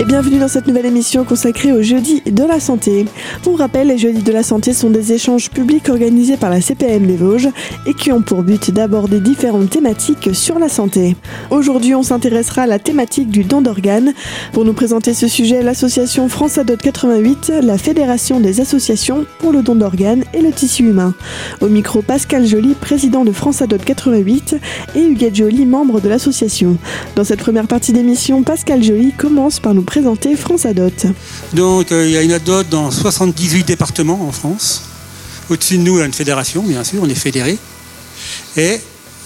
et bienvenue dans cette nouvelle émission consacrée au jeudi de la santé. Pour rappel, les jeudis de la santé sont des échanges publics organisés par la CPM des Vosges et qui ont pour but d'aborder différentes thématiques sur la santé. Aujourd'hui, on s'intéressera à la thématique du don d'organes. Pour nous présenter ce sujet, l'association France Adot 88, la Fédération des associations pour le don d'organes et le tissu humain. Au micro, Pascal Joly, président de France Adot 88 et Huguette Joly, membre de l'association. Dans cette première partie d'émission, Pascal Joly commence par nous présenter France Adot. Donc euh, il y a une Adot dans 78 départements en France. Au-dessus de nous, il y a une fédération, bien sûr, on est fédéré. Et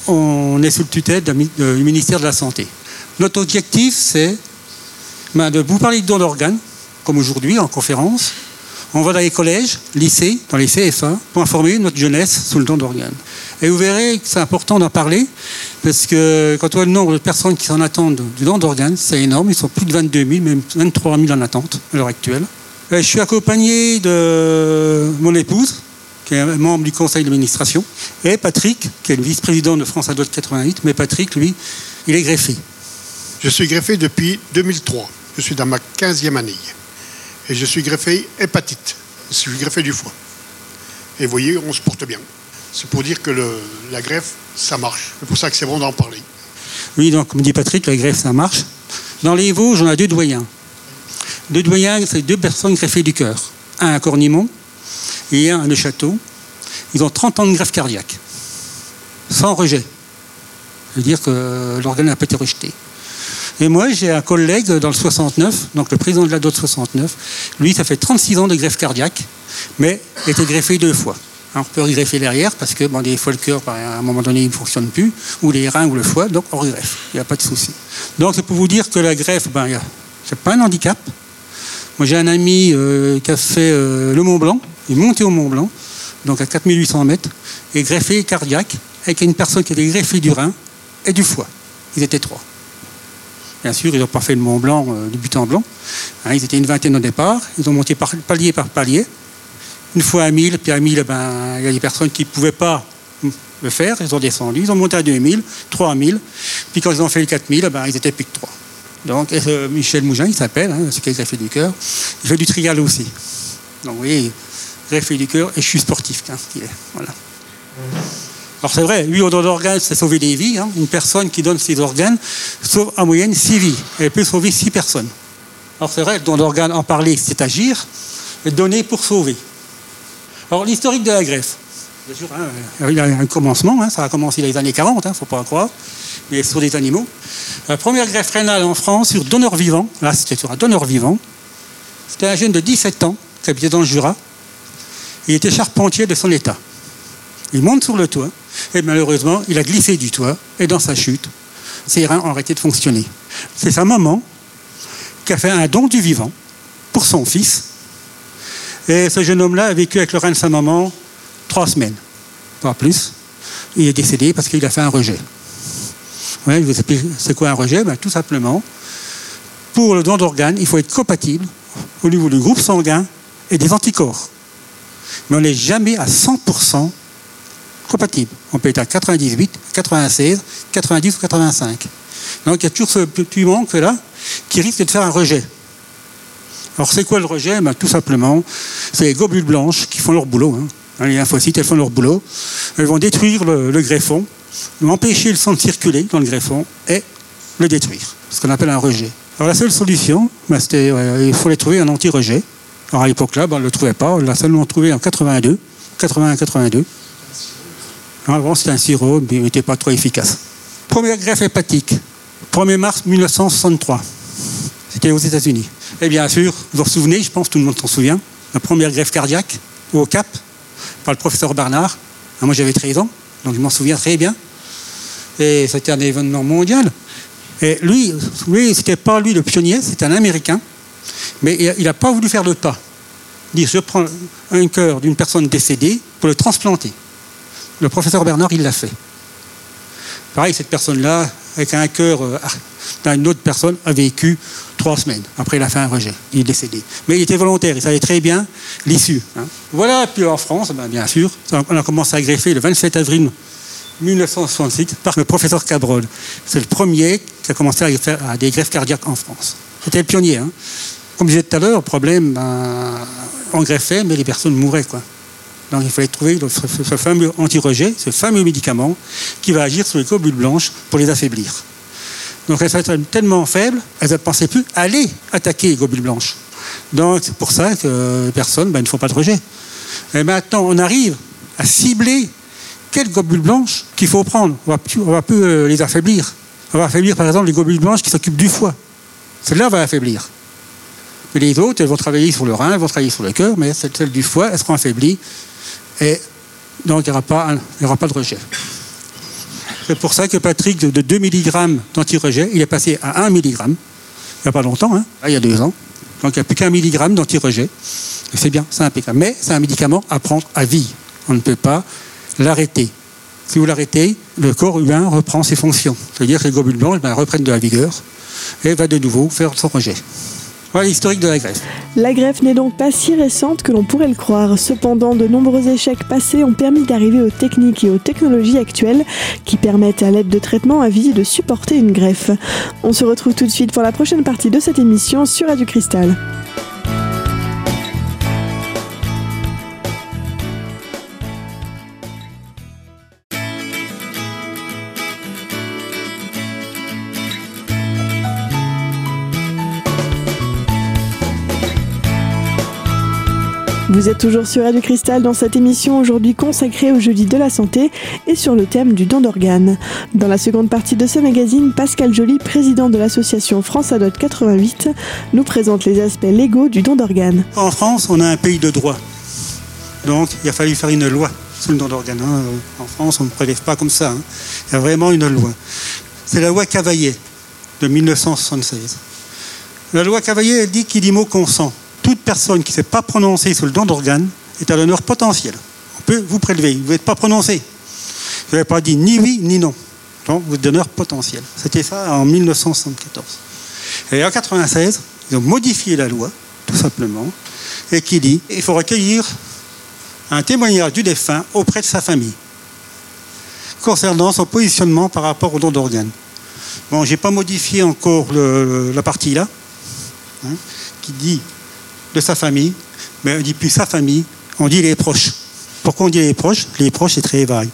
on est sous le tutelle du ministère de la Santé. Notre objectif, c'est ben, de vous parler de don d'organes, comme aujourd'hui en conférence. On va dans les collèges, lycées, dans les CFA, pour informer notre jeunesse sur le don d'organes. Et vous verrez que c'est important d'en parler, parce que quand on voit le nombre de personnes qui s'en attendent du don d'organes, c'est énorme. Ils sont plus de 22 000, même 23 000 en attente à l'heure actuelle. je suis accompagné de mon épouse, qui est membre du conseil d'administration, et Patrick, qui est le vice-président de France Adult 88. Mais Patrick, lui, il est greffé. Je suis greffé depuis 2003. Je suis dans ma 15e année. Et je suis greffé hépatite. Je suis greffé du foie. Et vous voyez, on se porte bien. C'est pour dire que la greffe, ça marche. C'est pour ça que c'est bon d'en parler. Oui, donc, comme dit Patrick, la greffe, ça marche. Dans les Vosges, on a deux doyens. Deux doyens, c'est deux personnes greffées du cœur. Un à Cornimont et un à Le Château. Ils ont 30 ans de greffe cardiaque. Sans rejet. Ça veut dire que l'organe n'a pas été rejeté. Et moi, j'ai un collègue dans le 69, donc le président de la DOT 69. Lui, ça fait 36 ans de greffe cardiaque, mais il était greffé deux fois. Hein, on peut regreffer derrière parce que bon, des fois le cœur, à un moment donné, il ne fonctionne plus, ou les reins ou le foie, donc on regreffe. Il n'y a pas de souci. Donc c'est pour vous dire que la greffe, ben, c'est pas un handicap. Moi j'ai un ami euh, qui a fait euh, le Mont Blanc, il est monté au Mont Blanc, donc à 4800 mètres, et greffé cardiaque, avec une personne qui était greffée du rein et du foie. Ils étaient trois. Bien sûr, ils n'ont pas fait le Mont Blanc euh, du but en blanc. Hein, ils étaient une vingtaine au départ. Ils ont monté par, palier par palier une fois à 1000, puis à 1000, ben, il y a des personnes qui ne pouvaient pas le faire, ils ont descendu, ils ont monté à 2000, 3000, puis quand ils ont fait le 4000, ben, ils étaient plus que 3. Donc euh, Michel Mougin, il s'appelle, hein, celui qui a greffé du cœur, il fait du trial aussi. Donc vous voyez, greffé du cœur, et je suis sportif, hein, est. Voilà. Alors c'est vrai, lui, au don d'organes, c'est sauver des vies. Hein. Une personne qui donne ses organes sauve en moyenne 6 vies. Elle peut sauver 6 personnes. Alors c'est vrai, le don d'organes, en parler, c'est agir, et donner pour sauver. Alors, l'historique de la greffe. Bien sûr, hein, il y a un commencement, hein, ça a commencé dans les années 40, il ne faut pas croire, mais sur des animaux. La première greffe rénale en France sur donneur vivant, là c'était sur un donneur vivant, c'était un jeune de 17 ans qui habitait dans le Jura. Il était charpentier de son état. Il monte sur le toit et malheureusement, il a glissé du toit et dans sa chute, ses reins ont arrêté de fonctionner. C'est sa maman qui a fait un don du vivant pour son fils et ce jeune homme-là a vécu avec le rein de sa maman trois semaines, pas plus. Il est décédé parce qu'il a fait un rejet. Ouais, vous c'est quoi un rejet? Ben, Tout simplement, pour le don d'organes, il faut être compatible au niveau du groupe sanguin et des anticorps. Mais on n'est jamais à 100% compatible. On peut être à 98, 96, 90 ou 85. Donc il y a toujours ce petit manque là qui risque de faire un rejet. Alors c'est quoi le rejet? Ben, Tout simplement, c'est les globules blanches qui font leur boulot. Hein. Les lymphocytes, elles font leur boulot. Elles vont détruire le, greffon, empêcher le sang de circuler dans le greffon et le détruire. Ce qu'on appelle un rejet. Alors la seule solution, ben, c'était il fallait trouver un anti-rejet. Alors à l'époque là, ben, on ne le trouvait pas. On l'a seulement trouvé en 82, 81-82. Avant c'était un sirop, mais il n'était pas trop efficace. Première greffe hépatique, 1er mars 1963. C'était aux États-Unis. Et bien sûr, vous vous souvenez, je pense tout le monde s'en souvient, la première greffe cardiaque au Cap par le professeur Barnard. Ah, moi j'avais 13 ans, donc je m'en souviens très bien. Et c'était un événement mondial. Et lui, lui c'était pas lui le pionnier, c'était un Américain, mais il n'a pas voulu faire le pas. Dire je prends un cœur d'une personne décédée pour le transplanter. Le professeur Bernard, il l'a fait. Pareil, cette personne-là, avec un cœur euh, d'une autre personne, a vécu trois semaines. Après, il a fait un rejet. Il est décédé. Mais il était volontaire. Il savait très bien l'issue. Hein. Voilà. Puis en France, ben, bien sûr, on a commencé à greffer le 27 avril 1968 par le professeur Cabrol. C'est le premier qui a commencé à faire des greffes cardiaques en France. C'était le pionnier. Hein. Comme je disais tout à l'heure, le problème, ben, on greffait, mais les personnes mouraient. Quoi. Donc il fallait trouver ce, fameux anti-rejet, ce fameux médicament qui va agir sur les globules blanches pour les affaiblir. Donc elles étaient tellement faibles, elles ne pensaient plus aller attaquer les globules blanches. Donc c'est pour ça que les personnes ben, ne font pas de rejet. Et maintenant, on arrive à cibler quelles globules blanches qu'il faut prendre. On va plus euh, les affaiblir. On va affaiblir par exemple les globules blanches qui s'occupent du foie. Celle-là va affaiblir. Mais les autres, elles vont travailler sur le rein, elles vont travailler sur le cœur, mais celles du foie, elles seront affaiblies. Et donc, il n'y aura, pas, aura pas de rejet. C'est pour ça que Patrick, de 2 mg d'anti-rejet, il est passé à 1 mg. Il n'y a pas longtemps, hein, il y a deux ans. Donc, il n'y a plus qu'un milligramme d'anti-rejet. Et c'est bien, c'est impeccable. Mais c'est un médicament à prendre à vie. On ne peut pas l'arrêter. Si vous l'arrêtez, le corps humain reprend ses fonctions. C'est-à-dire que les globules blancs ben, reprennent de la vigueur et va de nouveau faire son rejet. L'historique de la greffe. La greffe n'est donc pas si récente que l'on pourrait le croire. Cependant, de nombreux échecs passés ont permis d'arriver aux techniques et aux technologies actuelles qui permettent à l'aide de traitements à vie de supporter une greffe. On se retrouve tout de suite pour la prochaine partie de cette émission sur Radio Cristal. Vous êtes toujours sur Radio Cristal dans cette émission aujourd'hui consacrée au jeudi de la santé et sur le thème du don d'organes. Dans la seconde partie de ce magazine, Pascal Joly, président de l'association France Adot 88, nous présente les aspects légaux du don d'organes. En France, on a un pays de droit. Donc, il a fallu faire une loi sur le don d'organes. Hein. En France, on ne prélève pas comme ça. Hein. Il y a vraiment une loi. C'est la loi Cavaillé de 1976. La loi Cavaillé, elle dit qu'il dit mot consent personne qui ne s'est pas prononcée sur le don d'organes est à l'honneur potentiel. On peut vous prélever, vous n'êtes pas prononcé. Vous n'avez pas dit ni oui ni non. Donc vous êtes d'honneur potentiel. C'était ça en 1974. Et en 1996, ils ont modifié la loi, tout simplement, et qui dit qu'il faut recueillir un témoignage du défunt auprès de sa famille concernant son positionnement par rapport au don d'organes. Bon, je n'ai pas modifié encore la partie là, hein, qui dit de sa famille, mais on dit plus sa famille, on dit les proches. Pourquoi on dit les proches? Les proches, c'est très vague.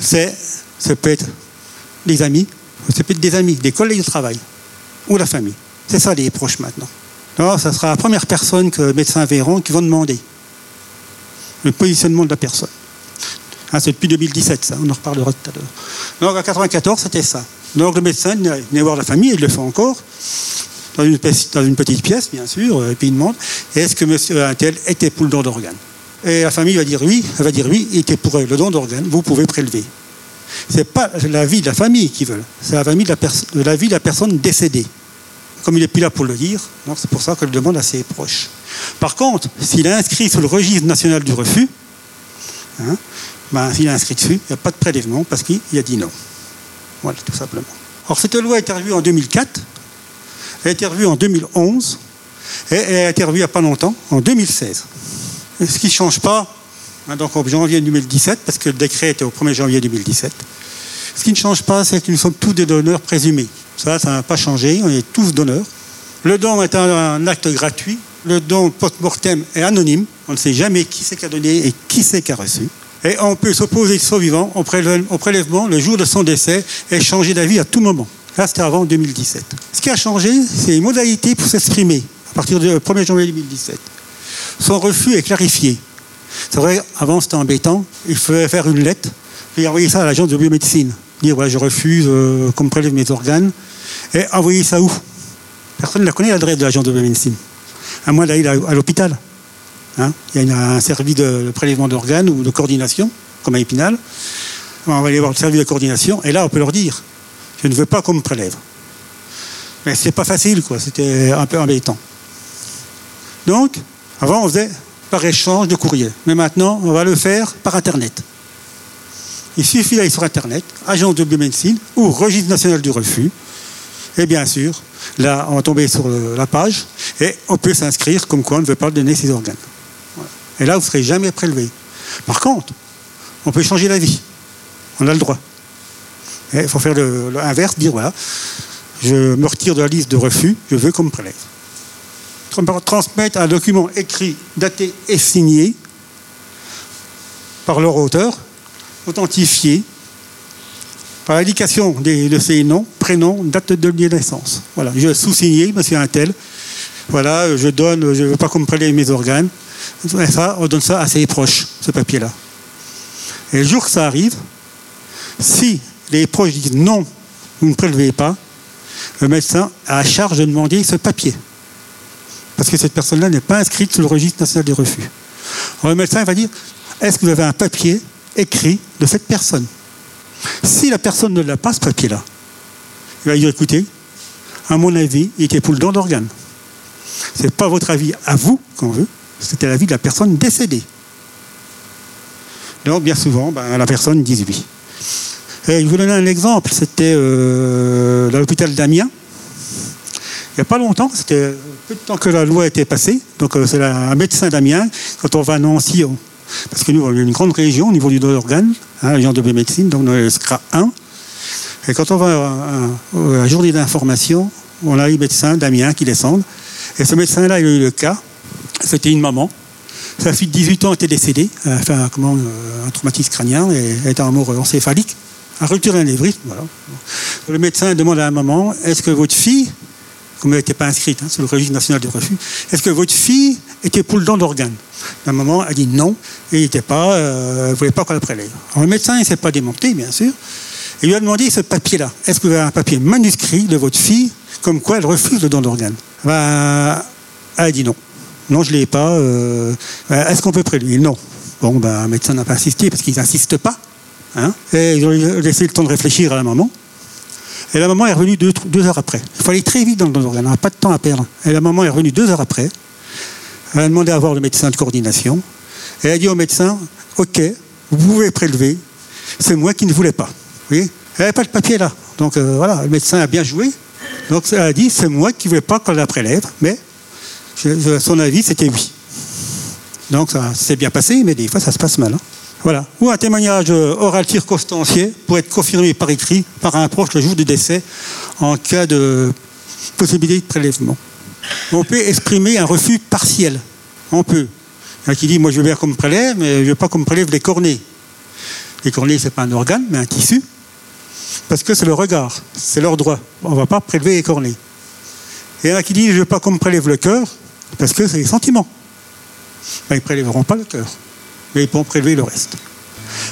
C'est, ça peut être les amis, ça peut être des amis, des collègues de travail, ou la famille. C'est ça les proches maintenant. Alors, ça sera la première personne que le médecin verront qui vont demander le positionnement de la personne. Ah, c'est depuis 2017, ça, on en reparlera tout à l'heure. Donc, en 1994, c'était ça. Donc, le médecin venait voir la famille, il le fait encore dans une, petite pièce, bien sûr, et puis il demande est-ce que monsieur Intel était pour le don d'organes Et la famille va dire oui, elle va dire oui, il était pour le don d'organes, vous pouvez prélever. Ce n'est pas la vie de la famille qui veut, c'est la, famille de la, la vie de la personne décédée. Comme il n'est plus là pour le dire, c'est pour ça qu'elle demande à ses proches. Par contre, s'il est inscrit sur le registre national du refus, hein, ben, s'il est inscrit dessus, il n'y a pas de prélèvement parce qu'il a dit non. Voilà, tout simplement. Alors, cette loi a été revue en 2004 elle a été revue en 2011 et elle a été revue il n'y a pas longtemps, en 2016. ce qui ne change pas, hein, donc en janvier 2017, parce que le décret était au 1er janvier 2017, ce qui ne change pas, c'est que nous sommes tous des donneurs présumés. Ça, ça n'a pas changé, on est tous donneurs. Le don est un, acte gratuit. Le don post-mortem est anonyme. On ne sait jamais qui c'est qui a donné et qui c'est qui a reçu. Et on peut s'opposer au vivant au prélèvement le jour de son décès et changer d'avis à tout moment. Là, c'était avant 2017. Ce qui a changé, c'est les modalités pour s'exprimer à partir du 1er janvier 2017. Son refus est clarifié. C'est vrai, avant c'était embêtant. Il fallait faire une lettre et envoyer ça à l'agence de biomédecine. Dire voilà, je refuse euh, qu'on me prélève mes organes. Et envoyer ça où? Personne ne la connaît l'adresse de l'agence de biomédecine. À moins d'aller à l'hôpital. Hein Il y a un service de prélèvement d'organes ou de coordination, comme à Épinal. On va aller voir le service de coordination et là on peut leur dire je ne veux pas qu'on me prélève. Mais c'est pas facile, quoi. C'était un peu embêtant. Donc, avant, on faisait par échange de courrier. Mais maintenant, on va le faire par Internet. Il suffit d'aller sur Internet, agence de biomédecine ou registre national du refus. Et bien sûr, là, on va tomber sur la page et on peut s'inscrire comme quoi on ne veut pas donner ses organes. Et là, vous ne serez jamais prélevé. Par contre, on peut changer la vie. On a le droit. Il faut faire l'inverse, dire voilà, je me retire de la liste de refus, je veux qu'on me prélève. Transmettre un document écrit, daté et signé par leur auteur, authentifié, par l'indication de ses noms, prénoms, date de naissance. Voilà, je sous-signé, monsieur un tel. Voilà, je donne, je ne veux pas qu'on me prélève mes organes. Et ça, on donne ça à ses proches, ce papier-là. Et le jour que ça arrive, si les proches disent non, vous ne prélevez pas, le médecin a à charge de demander ce papier. Parce que cette personne-là n'est pas inscrite sur le registre national des refus. Alors le médecin va dire est-ce que vous avez un papier écrit de cette personne? Si la personne ne l'a pas, ce papier-là, il va dire écoutez, à mon avis, il était pour le don d'organes. Ce n'est pas votre avis à vous qu'on veut, c'était l'avis de la personne décédée. Donc, bien souvent, ben, la personne dit oui. Et je vous donne un exemple. C'était euh, l'hôpital d'Amiens. Il n'y a pas longtemps, c'était peu de temps que la loi était passée. Donc, euh, c'est un médecin d'Amiens. Quand on va à Nancy, parce que nous, on a une grande région au niveau du don d'organes, hein, de médecine, donc on le SCRA 1. Et quand on va à, la journée d'information, on a les médecins d'Amiens qui descendent. Et ce médecin-là, il a eu le cas. C'était une maman. Sa fille de 18 ans était décédée, un, comment, euh, un traumatisme crânien et elle était en mort encéphalique. Un rupture d'anévrisme, voilà. Le médecin demande à la maman, est-ce que votre fille, comme elle n'était pas inscrite hein, sur le registre national de refus, est-ce que votre fille était pour le don d'organes La maman a dit non, et il n'était pas, euh, elle ne voulait pas qu'on la prélève. Alors le médecin, il ne s'est pas démonté, bien sûr, et lui a demandé ce papier-là. Est-ce que vous avez un papier manuscrit de votre fille, comme quoi elle refuse le don d'organes ben, Elle a dit non. Non, je ne l'ai pas. Euh, est-ce qu'on peut prélever? Non. Bon, ben, un médecin n'a pas insisté parce qu'ils n'insistent pas. Hein et ils ont laissé le temps de réfléchir à la maman. Et la maman est revenue deux, heures après. Il aller très vite dans le organe, on n'a pas de temps à perdre. Et la maman est revenue deux heures après. Elle a demandé à voir le médecin de coordination. Et elle a dit au médecin Ok, vous pouvez prélever, c'est moi qui ne voulais pas. Elle n'avait pas le papier là. Donc euh, voilà, le médecin a bien joué. Donc elle a dit C'est moi qui ne voulais pas qu'on la prélève, mais son avis, c'était oui. Donc ça s'est bien passé, mais des fois, ça se passe mal. Hein. Voilà. Ou un témoignage oral circonstancié pour être confirmé par écrit par un proche le jour du décès en cas de possibilité de prélèvement. On peut exprimer un refus partiel. On peut. Il y a qui dit, moi je veux bien qu'on me prélève, mais je ne veux pas qu'on me prélève les cornets. Les cornets, ce n'est pas un organe, mais un tissu. Parce que c'est le regard, c'est leur droit. On ne va pas prélever les cornets. Et il y en a qui disent, je ne veux pas qu'on me prélève le cœur, parce que c'est les sentiments. Ils ne prélèveront pas le cœur, mais ils pourront prélever le reste.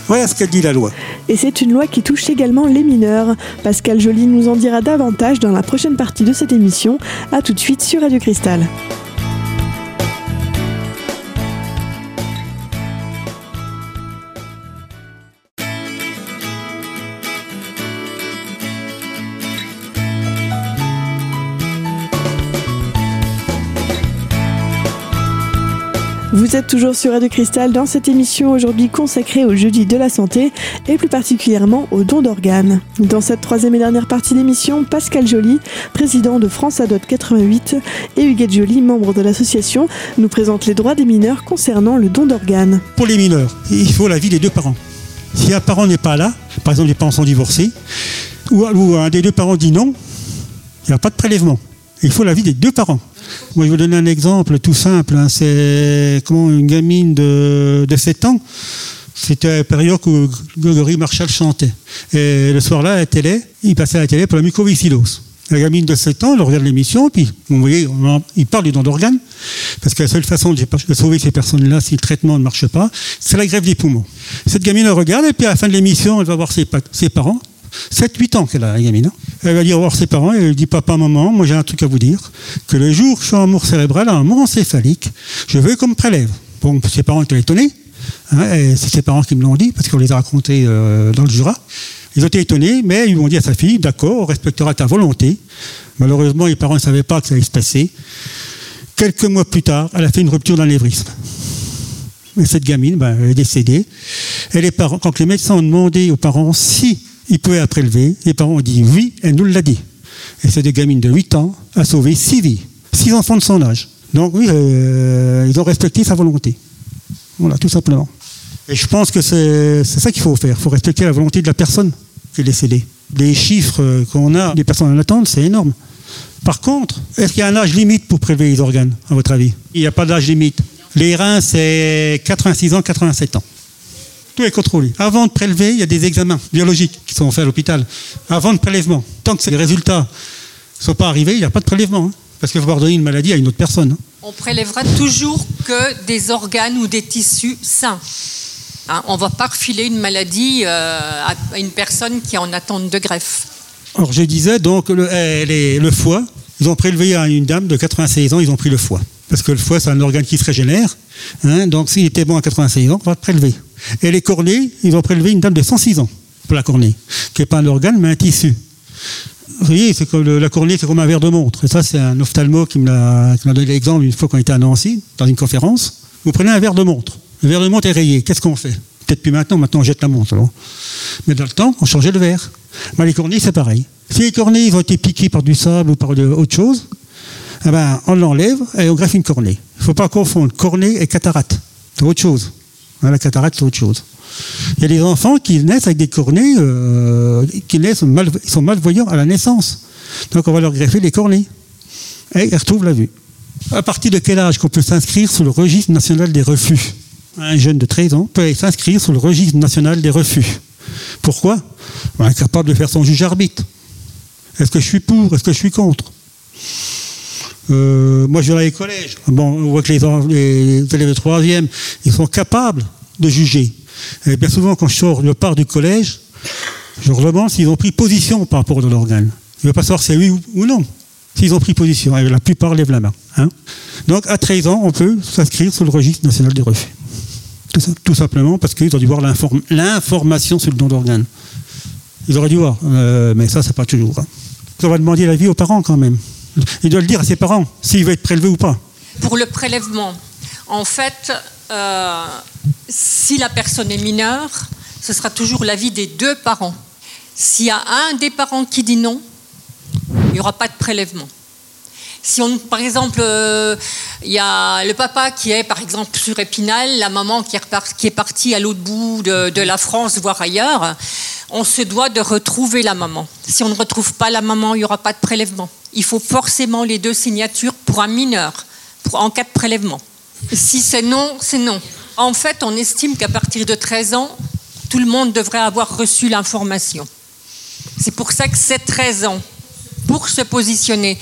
Voilà ce qu'a dit la loi. Et c'est une loi qui touche également les mineurs. Pascal Joly nous en dira davantage dans la prochaine partie de cette émission. A tout de suite sur Radio Cristal. Vous êtes toujours sur Radio Cristal dans cette émission aujourd'hui consacrée au jeudi de la santé et plus particulièrement au don d'organes. Dans cette troisième et dernière partie d'émission, Pascal Joly, président de France Adot 88 et Huguette Joly, membre de l'association, nous présentent les droits des mineurs concernant le don d'organes. Pour les mineurs, il faut l'avis des deux parents. Si un parent n'est pas là, par exemple les parents sont divorcés, ou un des deux parents dit non, il n'y a pas de prélèvement. Il faut l'avis des deux parents. Moi, je vais vous donner un exemple tout simple. Hein. C'est comment une gamine de, 7 ans. C'était la période où Gregory Marshall chantait. Et le soir-là, à la télé, il passait à la télé pour la mucoviscidose. La gamine de 7 ans, elle regarde l'émission, puis vous voyez, il parle du don d'organes, parce que la seule façon de sauver ces personnes-là, si le traitement ne marche pas, c'est la grève des poumons. Cette gamine elle regarde, et puis à la fin de l'émission, elle va voir ses parents, 7-8 ans qu'elle a, la gamine. Hein. Elle va dire voir ses parents et elle dit Papa, maman, moi j'ai un truc à vous dire. Que le jour où je suis en mort cérébral, en mort encéphalique, je veux qu'on me prélève. Bon, ses parents étaient étonnés. Hein, c'est ses parents qui me l'ont dit, parce qu'on les a racontés euh, dans le Jura. Ils ont été étonnés, mais ils m'ont dit à sa fille D'accord, on respectera ta volonté. Malheureusement, les parents ne savaient pas que ça allait se passer. Quelques mois plus tard, elle a fait une rupture d'anévrisme. Et cette gamine, ben, elle est décédée. Et les quand les médecins ont demandé aux parents si il pouvait la prélever. Les parents ont dit oui, elle nous l'a dit. Et cette gamine de 8 ans a sauvé 6 vies, 6 enfants de son âge. Donc oui, euh, ils ont respecté sa volonté. Voilà, tout simplement. Et je pense que c'est ça qu'il faut faire. Il faut respecter la volonté de la personne qui est décédée. Les chiffres qu'on a des personnes en attente, c'est énorme. Par contre, est-ce qu'il y a un âge limite pour prélever les organes, à votre avis? Il n'y a pas d'âge limite. Les reins, c'est 86 ans, 87 ans. Tout est contrôlé. Avant de prélever, il y a des examens biologiques qui sont faits à l'hôpital. Avant le prélèvement. Tant que les résultats ne sont pas arrivés, il n'y a pas de prélèvement. Hein. parce qu'il faut pas donner une maladie à une autre personne. Hein. On prélèvera toujours que des organes ou des tissus sains. Hein, on ne va pas refiler une maladie euh, à une personne qui est en attente de greffe. Alors je disais donc le, eh, le foie, ils ont prélevé à une dame de 96 ans, ils ont pris le foie. Parce que le foie, c'est un organe qui se régénère. Hein, donc s'il était bon à 96 ans, on va le prélever. Et les cornets, ils ont prélevé une dame de 106 ans pour la cornée, qui n'est pas un organe, mais un tissu. Vous voyez, c'est la cornée, c'est comme un verre de montre. Et ça, c'est un ophtalmo qui m'a donné l'exemple une fois qu'on était à Nancy, dans une conférence. Vous prenez un verre de montre. Le verre de montre est rayé. Qu'est-ce qu'on fait? Peut-être plus maintenant, maintenant on jette la montre. Mais dans le temps, on changeait le verre. Mais les cornets, c'est pareil. Si les cornets ils ont été piqués par du sable ou par autre chose, eh ben, on l'enlève et on greffe une cornée. Il ne faut pas confondre cornée et cataracte. C'est autre chose. La cataracte, c'est autre chose. Il y a des enfants qui naissent avec des cornets, euh, qui naissent mal, ils sont malvoyants à la naissance. Donc on va leur greffer les cornets. Et ils retrouvent la vue. À partir de quel âge qu'on peut s'inscrire sur le registre national des refus? Un jeune de 13 ans peut s'inscrire sur le registre national des refus. Pourquoi? On est capable de faire son juge arbitre. Est-ce que je suis pour? Est-ce que je suis contre? Euh, moi, je vais dans les collèges. Bon, on voit que les, élèves de troisième, ils sont capables de juger. Et bien souvent, quand je sors, je pars du collège, je leur demande s'ils ont pris position par rapport à l'organe. Je ne veux pas savoir si c'est oui ou non. S'ils ont pris position, la plupart lèvent la main. Hein. Donc, à 13 ans, on peut s'inscrire sur le registre national des refus. Tout, simplement parce qu'ils ont dû voir l'information sur le don d'organes. Ils auraient dû voir, euh, mais ça, c'est pas toujours. Hein. On va demander l'avis aux parents quand même. Il doit le dire à ses parents s'il veut être prélevé ou pas. Pour le prélèvement, en fait, euh, si la personne est mineure, ce sera toujours l'avis des deux parents. S'il y a un des parents qui dit non, il n'y aura pas de prélèvement. Si on, par exemple, euh, il y a le papa qui est, par exemple, sur Épinal, la maman qui est, partie à l'autre bout de, la France, voire ailleurs, on se doit de retrouver la maman. Si on ne retrouve pas la maman, il n'y aura pas de prélèvement. Il faut forcément les deux signatures pour un mineur, en cas de prélèvement. Si c'est non, c'est non. En fait, on estime qu'à partir de 13 ans, tout le monde devrait avoir reçu l'information. C'est pour ça que c'est 13 ans pour se positionner.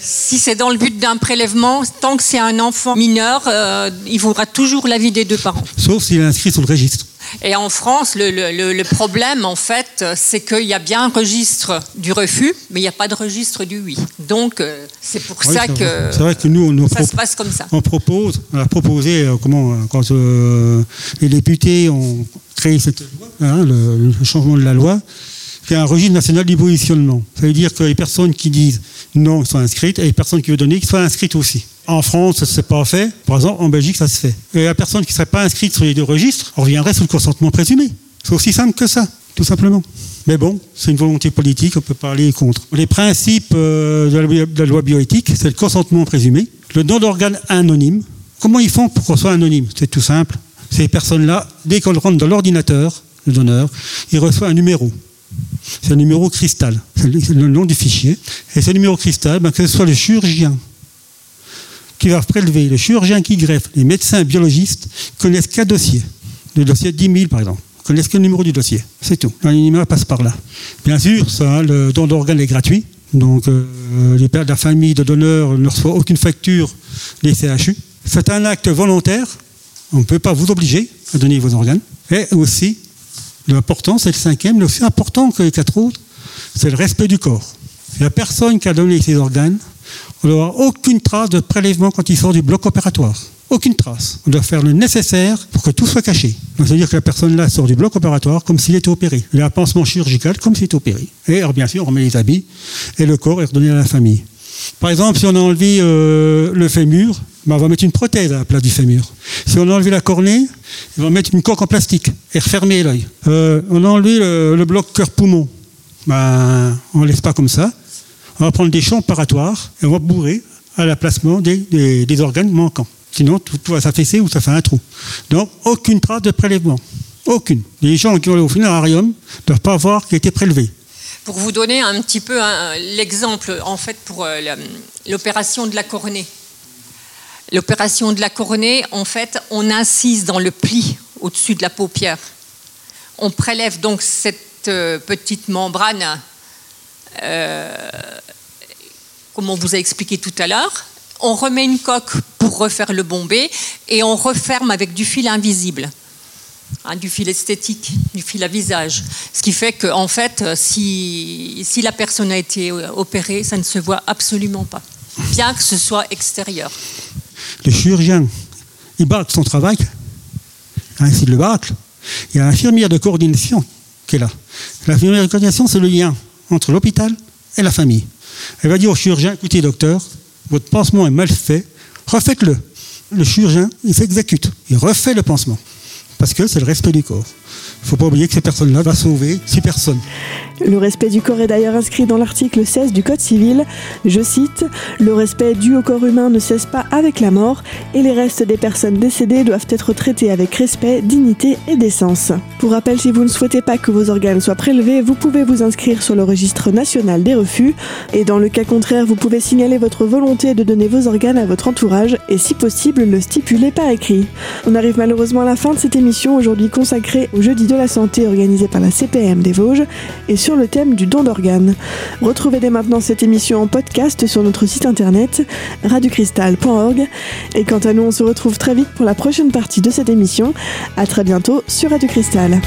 Si c'est dans le but d'un prélèvement, tant que c'est un enfant mineur, euh, il faudra toujours l'avis des deux parents. Sauf s'il est inscrit sur le registre. Et en France, le, problème, en fait, c'est qu'il y a bien un registre du refus, mais il n'y a pas de registre du oui. Donc, euh, c'est pour ça que, vrai que nous, on ça se passe comme ça. On propose, on a proposé, euh, comment, quand les députés ont créé cette loi, hein, le, changement de la loi, y a un registre national du positionnement. Ça veut dire que les personnes qui disent non sont inscrites et les personnes qui veulent donner soient inscrites aussi. En France, ça ne s'est pas fait. Par exemple, en Belgique, ça se fait. Et la personne qui ne serait pas inscrite sur les deux registres, reviendrait sur le consentement présumé. C'est aussi simple que ça, tout simplement. Mais bon, c'est une volonté politique, on peut pas aller contre. Les principes euh, de la loi bioéthique, c'est le consentement présumé, le don d'organes anonyme. Comment ils font pour qu'on soit anonyme? C'est tout simple. Ces personnes-là, dès qu'on rentre dans l'ordinateur, le donneur, il reçoit un numéro. C'est un numéro cristal, c'est le nom du fichier. Et ce numéro cristal, ben, que ce soit le chirurgien qui va prélever, le chirurgien qui greffe, les médecins biologistes connaissent qu'un dossier. Le dossier 10 000 par exemple. Connaissent que le numéro du dossier. C'est tout. numéro passe par là. Bien sûr, ça, le don d'organes est gratuit. Donc euh, les pères de la famille de donneurs ne reçoivent aucune facture des CHU. C'est un acte volontaire. On ne peut pas vous obliger à donner vos organes. Et aussi, L'important, c'est le cinquième, mais aussi important que les quatre autres, c'est le respect du corps. La personne qui a donné ses organes, on doit avoir aucune trace de prélèvement quand il sort du bloc opératoire. Aucune trace. On doit faire le nécessaire pour que tout soit caché. C'est-à-dire que la personne-là sort du bloc opératoire comme s'il était opéré. Il a un pansement chirurgical comme s'il était opéré. Et alors, bien sûr, on remet les habits et le corps est redonné à la famille. Par exemple, si on a enlevé euh, le fémur, ben, on va mettre une prothèse à la place du fémur. Si on a enlevé la cornée, on va mettre une coque en plastique et refermer l'œil. Euh, on a enlevé le, bloc cœur-poumon. Ben, on ne laisse pas comme ça. On va prendre des champs opératoires et on va bourrer à l'emplacement des, organes manquants. Sinon, tout, va s'affaisser ou ça fait un trou. Donc, aucune trace de prélèvement. Aucune. Les gens qui ont au funérarium ne doivent pas voir qui a été prélevé. Pour vous donner un petit peu l'exemple, en fait, pour euh, l'opération de la coronée. L'opération de la coronée, en fait, on incise dans le pli au-dessus de la paupière. On prélève donc cette euh, petite membrane, euh, comme on vous a expliqué tout à l'heure. On remet une coque pour refaire le bombé et on referme avec du fil invisible. Hein, du fil esthétique, du fil à visage. Ce qui fait qu'en en fait, euh, si, si la personne a été euh, opérée, ça ne se voit absolument pas, bien que ce soit extérieur. Le chirurgien, il bat son travail, ainsi de le battre. Il y a l'infirmière de coordination qui est là. L'infirmière de coordination, c'est le lien entre l'hôpital et la famille. Elle va dire au chirurgien, écoutez docteur, votre pansement est mal fait, refaites-le. Le chirurgien, il s'exécute, il refait le pansement parce que c'est le respect du corps. Il ne faut pas oublier que ces personnes-là vont sauver six personnes. Le respect du corps est d'ailleurs inscrit dans l'article 16 du Code civil. Je cite Le respect dû au corps humain ne cesse pas avec la mort et les restes des personnes décédées doivent être traités avec respect, dignité et décence. Pour rappel, si vous ne souhaitez pas que vos organes soient prélevés, vous pouvez vous inscrire sur le registre national des refus et dans le cas contraire, vous pouvez signaler votre volonté de donner vos organes à votre entourage et si possible le stipuler par écrit. On arrive malheureusement à la fin de cette émission aujourd'hui consacrée au de la santé organisé par la CPM des Vosges et sur le thème du don d'organes. Retrouvez dès maintenant cette émission en podcast sur notre site internet radiocristal.org. Et quant à nous, on se retrouve très vite pour la prochaine partie de cette émission. À très bientôt sur Radio Cristal.